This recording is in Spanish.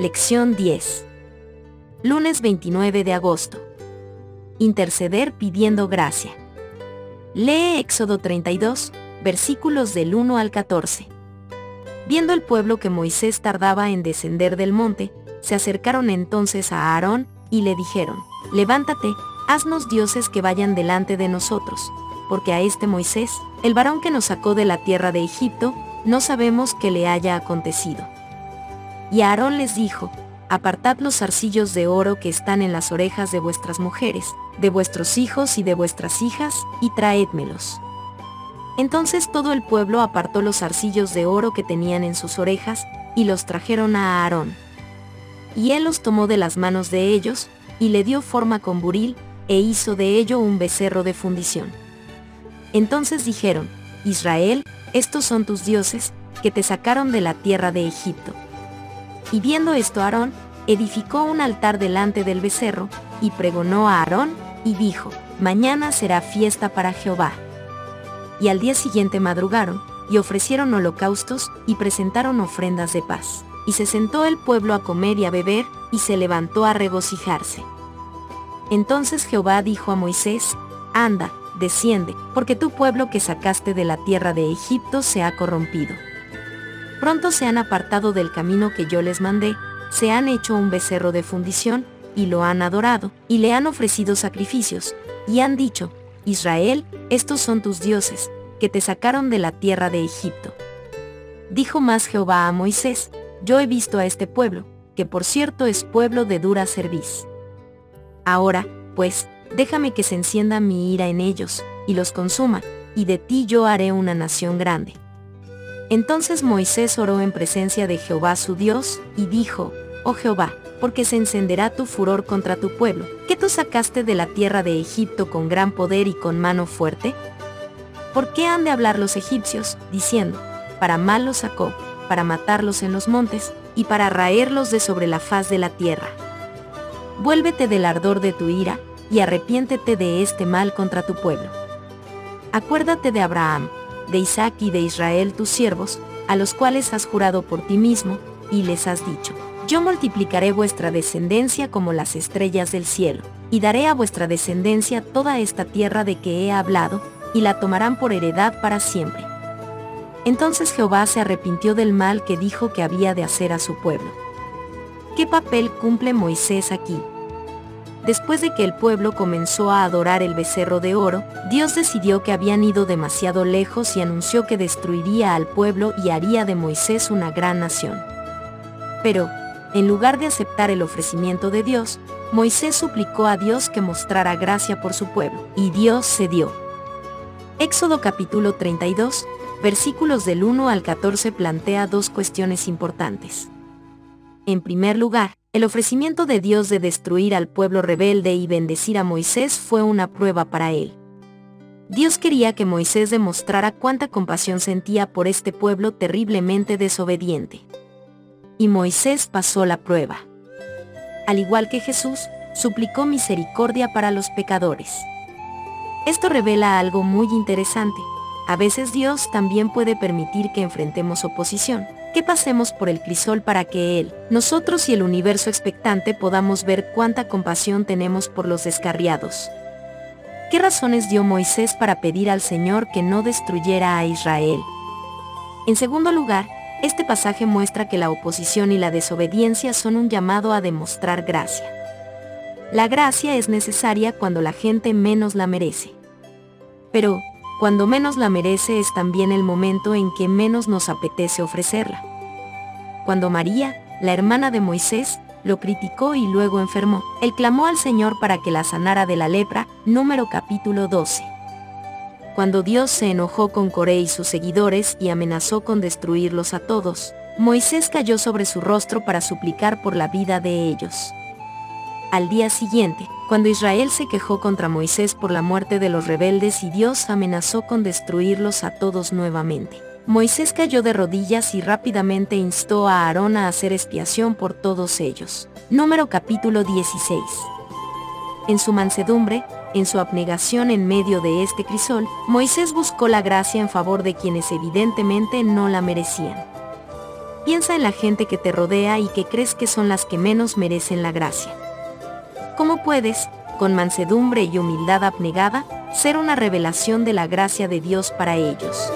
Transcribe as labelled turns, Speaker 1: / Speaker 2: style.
Speaker 1: Lección 10. Lunes 29 de agosto. Interceder pidiendo gracia. Lee Éxodo 32, versículos del 1 al 14. Viendo el pueblo que Moisés tardaba en descender del monte, se acercaron entonces a Aarón y le dijeron, Levántate, haznos dioses que vayan delante de nosotros, porque a este Moisés, el varón que nos sacó de la tierra de Egipto, no sabemos qué le haya acontecido. Y Aarón les dijo, Apartad los zarcillos de oro que están en las orejas de vuestras mujeres, de vuestros hijos y de vuestras hijas, y traédmelos. Entonces todo el pueblo apartó los zarcillos de oro que tenían en sus orejas, y los trajeron a Aarón. Y él los tomó de las manos de ellos, y le dio forma con buril, e hizo de ello un becerro de fundición. Entonces dijeron, Israel, estos son tus dioses, que te sacaron de la tierra de Egipto. Y viendo esto Aarón, edificó un altar delante del becerro, y pregonó a Aarón, y dijo, Mañana será fiesta para Jehová. Y al día siguiente madrugaron, y ofrecieron holocaustos, y presentaron ofrendas de paz. Y se sentó el pueblo a comer y a beber, y se levantó a regocijarse. Entonces Jehová dijo a Moisés, Anda, desciende, porque tu pueblo que sacaste de la tierra de Egipto se ha corrompido pronto se han apartado del camino que yo les mandé, se han hecho un becerro de fundición, y lo han adorado, y le han ofrecido sacrificios, y han dicho, Israel, estos son tus dioses, que te sacaron de la tierra de Egipto. Dijo más Jehová a Moisés, yo he visto a este pueblo, que por cierto es pueblo de dura cerviz. Ahora, pues, déjame que se encienda mi ira en ellos, y los consuma, y de ti yo haré una nación grande. Entonces Moisés oró en presencia de Jehová su Dios, y dijo, Oh Jehová, porque se encenderá tu furor contra tu pueblo, que tú sacaste de la tierra de Egipto con gran poder y con mano fuerte? ¿Por qué han de hablar los egipcios, diciendo, para mal los sacó, para matarlos en los montes, y para raerlos de sobre la faz de la tierra? Vuélvete del ardor de tu ira, y arrepiéntete de este mal contra tu pueblo. Acuérdate de Abraham, de Isaac y de Israel tus siervos, a los cuales has jurado por ti mismo, y les has dicho, yo multiplicaré vuestra descendencia como las estrellas del cielo, y daré a vuestra descendencia toda esta tierra de que he hablado, y la tomarán por heredad para siempre. Entonces Jehová se arrepintió del mal que dijo que había de hacer a su pueblo. ¿Qué papel cumple Moisés aquí? Después de que el pueblo comenzó a adorar el becerro de oro, Dios decidió que habían ido demasiado lejos y anunció que destruiría al pueblo y haría de Moisés una gran nación. Pero, en lugar de aceptar el ofrecimiento de Dios, Moisés suplicó a Dios que mostrara gracia por su pueblo, y Dios cedió. Éxodo capítulo 32, versículos del 1 al 14 plantea dos cuestiones importantes. En primer lugar, el ofrecimiento de Dios de destruir al pueblo rebelde y bendecir a Moisés fue una prueba para él. Dios quería que Moisés demostrara cuánta compasión sentía por este pueblo terriblemente desobediente. Y Moisés pasó la prueba. Al igual que Jesús, suplicó misericordia para los pecadores. Esto revela algo muy interesante. A veces Dios también puede permitir que enfrentemos oposición que pasemos por el crisol para que Él, nosotros y el universo expectante podamos ver cuánta compasión tenemos por los descarriados. ¿Qué razones dio Moisés para pedir al Señor que no destruyera a Israel? En segundo lugar, este pasaje muestra que la oposición y la desobediencia son un llamado a demostrar gracia. La gracia es necesaria cuando la gente menos la merece. Pero, cuando menos la merece es también el momento en que menos nos apetece ofrecerla. Cuando María, la hermana de Moisés, lo criticó y luego enfermó, él clamó al Señor para que la sanara de la lepra, número capítulo 12. Cuando Dios se enojó con Coré y sus seguidores y amenazó con destruirlos a todos, Moisés cayó sobre su rostro para suplicar por la vida de ellos. Al día siguiente, cuando Israel se quejó contra Moisés por la muerte de los rebeldes y Dios amenazó con destruirlos a todos nuevamente. Moisés cayó de rodillas y rápidamente instó a Aarón a hacer expiación por todos ellos. Número capítulo 16. En su mansedumbre, en su abnegación en medio de este crisol, Moisés buscó la gracia en favor de quienes evidentemente no la merecían. Piensa en la gente que te rodea y que crees que son las que menos merecen la gracia. ¿Cómo puedes, con mansedumbre y humildad abnegada, ser una revelación de la gracia de Dios para ellos?